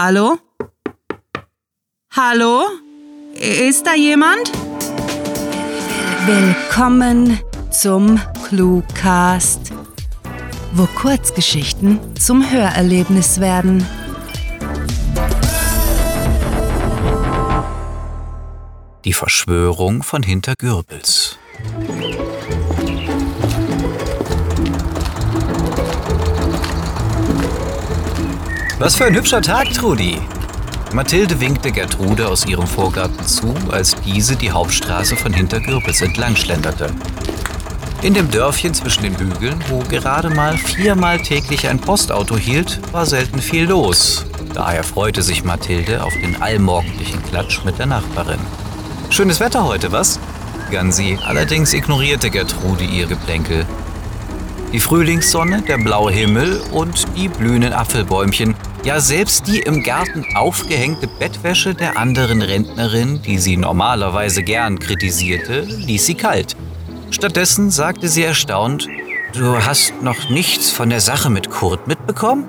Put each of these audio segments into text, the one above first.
Hallo? Hallo? Ist da jemand? Willkommen zum Cluecast, wo Kurzgeschichten zum Hörerlebnis werden. Die Verschwörung von Hintergürbels. Was für ein hübscher Tag, Trudi. Mathilde winkte Gertrude aus ihrem Vorgarten zu, als diese die Hauptstraße von Hintergürbels entlang schlenderte. In dem Dörfchen zwischen den Hügeln, wo gerade mal viermal täglich ein Postauto hielt, war selten viel los. Daher freute sich Mathilde auf den allmorgendlichen Klatsch mit der Nachbarin. Schönes Wetter heute, was? begann sie, allerdings ignorierte Gertrude ihr Geplänkel. Die Frühlingssonne, der blaue Himmel und die blühenden Apfelbäumchen, ja selbst die im Garten aufgehängte Bettwäsche der anderen Rentnerin, die sie normalerweise gern kritisierte, ließ sie kalt. Stattdessen sagte sie erstaunt, Du hast noch nichts von der Sache mit Kurt mitbekommen?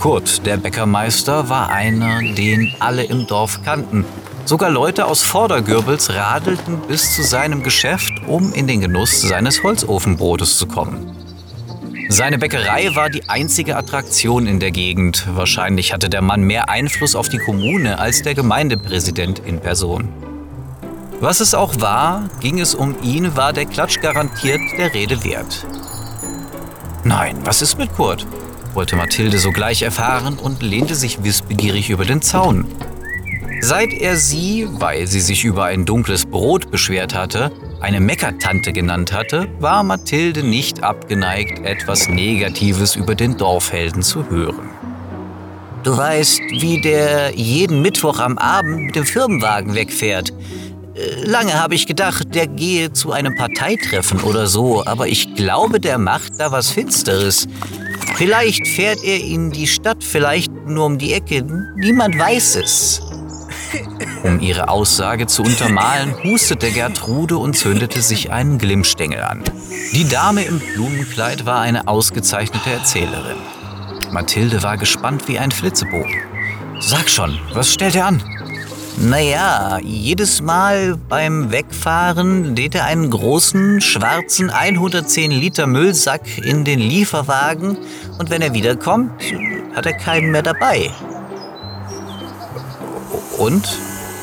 Kurt, der Bäckermeister, war einer, den alle im Dorf kannten. Sogar Leute aus Vordergürbels radelten bis zu seinem Geschäft, um in den Genuss seines Holzofenbrotes zu kommen. Seine Bäckerei war die einzige Attraktion in der Gegend. Wahrscheinlich hatte der Mann mehr Einfluss auf die Kommune als der Gemeindepräsident in Person. Was es auch war, ging es um ihn, war der Klatsch garantiert der Rede wert. Nein, was ist mit Kurt? wollte Mathilde sogleich erfahren und lehnte sich wissbegierig über den Zaun. Seit er sie, weil sie sich über ein dunkles Brot beschwert hatte, eine Meckertante genannt hatte, war Mathilde nicht abgeneigt, etwas Negatives über den Dorfhelden zu hören. Du weißt, wie der jeden Mittwoch am Abend mit dem Firmenwagen wegfährt. Äh, lange habe ich gedacht, der gehe zu einem Parteitreffen oder so, aber ich glaube, der macht da was Finsteres. Vielleicht fährt er in die Stadt, vielleicht nur um die Ecke. Niemand weiß es. Um ihre Aussage zu untermalen, hustete Gertrude und zündete sich einen Glimmstängel an. Die Dame im Blumenkleid war eine ausgezeichnete Erzählerin. Mathilde war gespannt wie ein Flitzebogen. Sag schon, was stellt er an? Naja, jedes Mal beim Wegfahren lädt er einen großen, schwarzen 110 Liter Müllsack in den Lieferwagen und wenn er wiederkommt, hat er keinen mehr dabei. Und?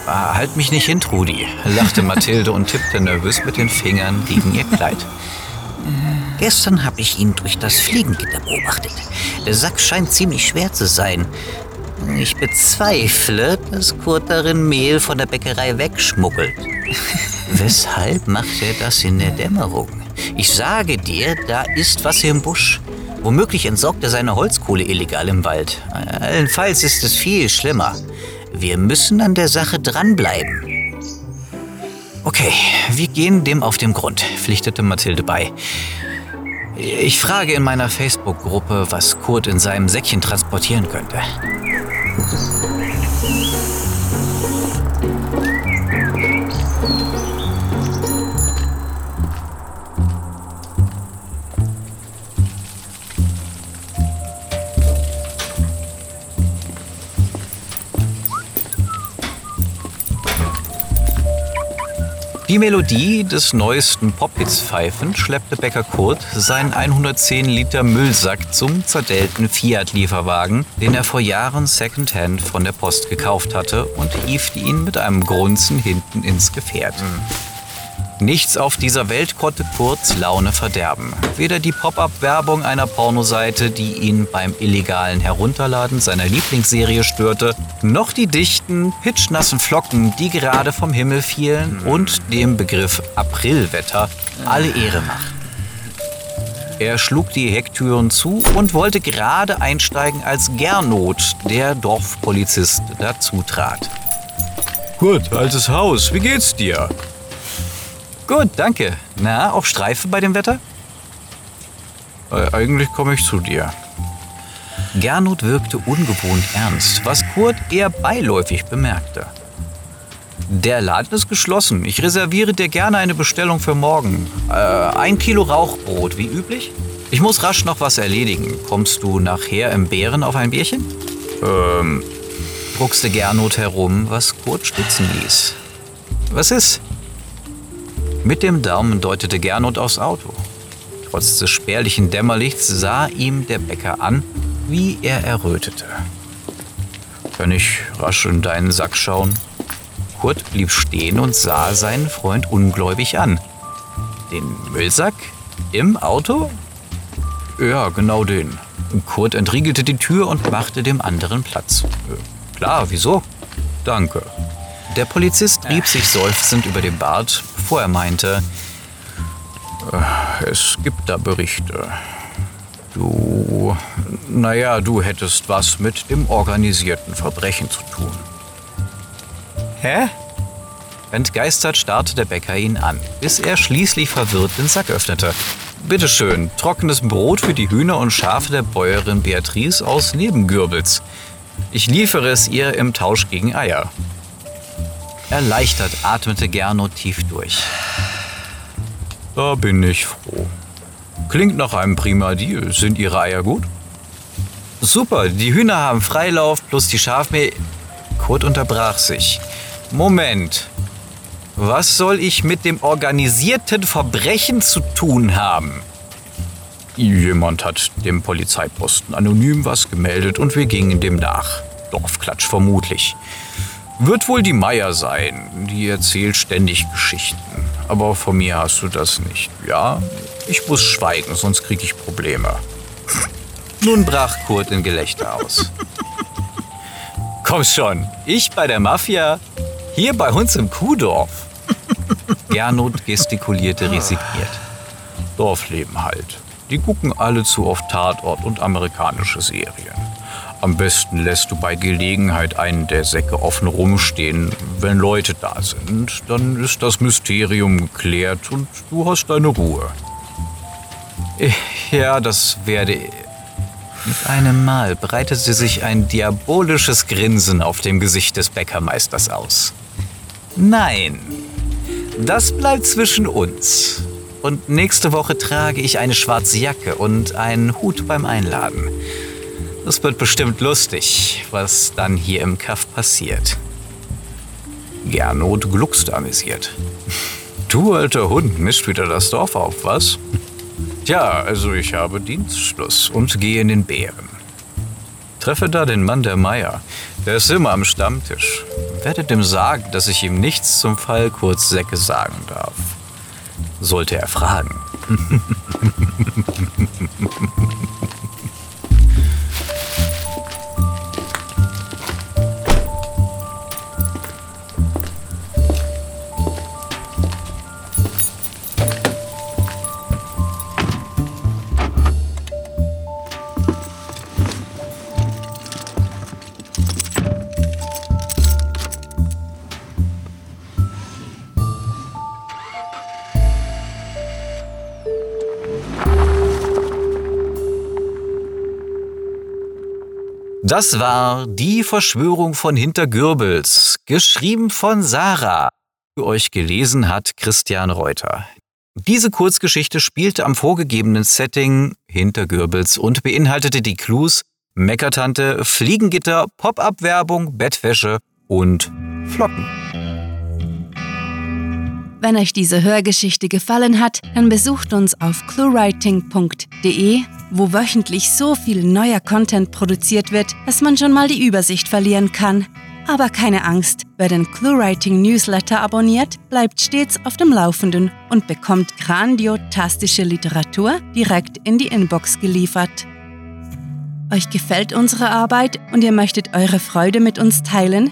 Ah, halt mich nicht hin, Trudi, lachte Mathilde und tippte nervös mit den Fingern gegen ihr Kleid. Gestern habe ich ihn durch das Fliegengitter beobachtet. Der Sack scheint ziemlich schwer zu sein. Ich bezweifle, dass Kurt darin Mehl von der Bäckerei wegschmuggelt. Weshalb macht er das in der Dämmerung? Ich sage dir, da ist was im Busch. Womöglich entsorgt er seine Holzkohle illegal im Wald. Allenfalls ist es viel schlimmer. Wir müssen an der Sache dranbleiben. Okay, wir gehen dem auf den Grund, pflichtete Mathilde bei. Ich frage in meiner Facebook-Gruppe, was Kurt in seinem Säckchen transportieren könnte. Die Melodie des neuesten Pophits pfeifend schleppte Bäcker Kurt seinen 110 Liter Müllsack zum zerdellten Fiat-Lieferwagen, den er vor Jahren secondhand von der Post gekauft hatte und hiefte ihn mit einem Grunzen hinten ins Gefährt. Nichts auf dieser Welt konnte Kurz Laune verderben. Weder die Pop-up-Werbung einer Pornoseite, die ihn beim illegalen Herunterladen seiner Lieblingsserie störte, noch die dichten, pitschnassen Flocken, die gerade vom Himmel fielen und dem Begriff Aprilwetter alle Ehre machten. Er schlug die Hecktüren zu und wollte gerade einsteigen, als Gernot, der Dorfpolizist, dazu trat. Gut, altes Haus, wie geht's dir? Gut, danke. Na, auf Streife bei dem Wetter? Äh, eigentlich komme ich zu dir. Gernot wirkte ungewohnt ernst, was Kurt eher beiläufig bemerkte. Der Laden ist geschlossen. Ich reserviere dir gerne eine Bestellung für morgen. Äh, ein Kilo Rauchbrot, wie üblich. Ich muss rasch noch was erledigen. Kommst du nachher im Bären auf ein Bierchen? Ähm, druckste Gernot herum, was Kurt stutzen ließ. Was ist? Mit dem Daumen deutete Gernot aufs Auto. Trotz des spärlichen Dämmerlichts sah ihm der Bäcker an, wie er errötete. Kann ich rasch in deinen Sack schauen? Kurt blieb stehen und sah seinen Freund ungläubig an. Den Müllsack? Im Auto? Ja, genau den. Kurt entriegelte die Tür und machte dem anderen Platz. Äh, klar, wieso? Danke. Der Polizist rieb sich seufzend über den Bart, er meinte, äh, es gibt da Berichte. Du, naja, du hättest was mit dem organisierten Verbrechen zu tun. Hä? Entgeistert starrte der Bäcker ihn an, bis er schließlich verwirrt den Sack öffnete. Bitteschön, trockenes Brot für die Hühner und Schafe der Bäuerin Beatrice aus Nebengürbels. Ich liefere es ihr im Tausch gegen Eier. Erleichtert atmete Gernot tief durch. Da bin ich froh. Klingt nach einem prima Deal. Sind Ihre Eier gut? Super, die Hühner haben Freilauf plus die Schafmehl. Kurt unterbrach sich. Moment. Was soll ich mit dem organisierten Verbrechen zu tun haben? Jemand hat dem Polizeiposten anonym was gemeldet und wir gingen dem nach. Dorfklatsch vermutlich. Wird wohl die Meier sein, die erzählt ständig Geschichten. Aber von mir hast du das nicht. Ja, ich muss schweigen, sonst krieg ich Probleme. Nun brach Kurt in Gelächter aus. Komm schon, ich bei der Mafia, hier bei uns im Kuhdorf. Gernot gestikulierte resigniert. Dorfleben halt. Die gucken alle zu oft Tatort und amerikanische Serien. Am besten lässt du bei Gelegenheit einen der Säcke offen rumstehen. Wenn Leute da sind, dann ist das Mysterium geklärt und du hast deine Ruhe. Ja, das werde. Mit einem Mal breitete sich ein diabolisches Grinsen auf dem Gesicht des Bäckermeisters aus. Nein, das bleibt zwischen uns. Und nächste Woche trage ich eine schwarze Jacke und einen Hut beim Einladen. Das wird bestimmt lustig, was dann hier im Kaff passiert. Gernot gluckste amüsiert. Du alter Hund mischt wieder das Dorf auf, was? Tja, also ich habe Dienstschluss und gehe in den Bären. Treffe da den Mann der Meier. Der ist immer am Stammtisch. Werdet ihm sagen, dass ich ihm nichts zum Fall kurz Säcke sagen darf. Sollte er fragen. Das war Die Verschwörung von Hintergürbels, geschrieben von Sarah. Für euch gelesen hat Christian Reuter. Diese Kurzgeschichte spielte am vorgegebenen Setting Hintergürbels und beinhaltete die Clues Meckertante, Fliegengitter, Pop-up-Werbung, Bettwäsche und Flocken. Wenn euch diese Hörgeschichte gefallen hat, dann besucht uns auf cluewriting.de, wo wöchentlich so viel neuer Content produziert wird, dass man schon mal die Übersicht verlieren kann. Aber keine Angst, wer den ClueWriting Newsletter abonniert, bleibt stets auf dem Laufenden und bekommt grandiotastische Literatur direkt in die Inbox geliefert. Euch gefällt unsere Arbeit und ihr möchtet eure Freude mit uns teilen?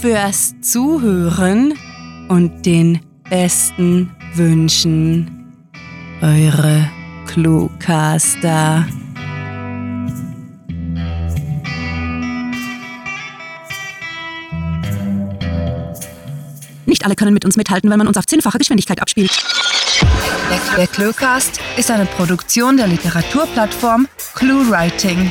fürs Zuhören und den besten Wünschen. Eure Cluecaster. Nicht alle können mit uns mithalten, wenn man uns auf zehnfache Geschwindigkeit abspielt. Der Cluecast ist eine Produktion der Literaturplattform ClueWriting.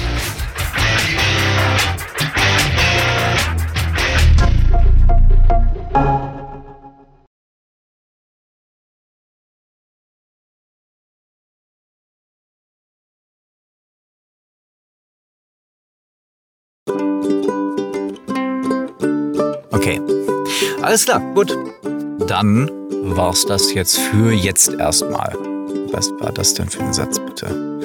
Okay. Alles klar, gut. Dann war's das jetzt für jetzt erstmal. Was war das denn für ein Satz, bitte?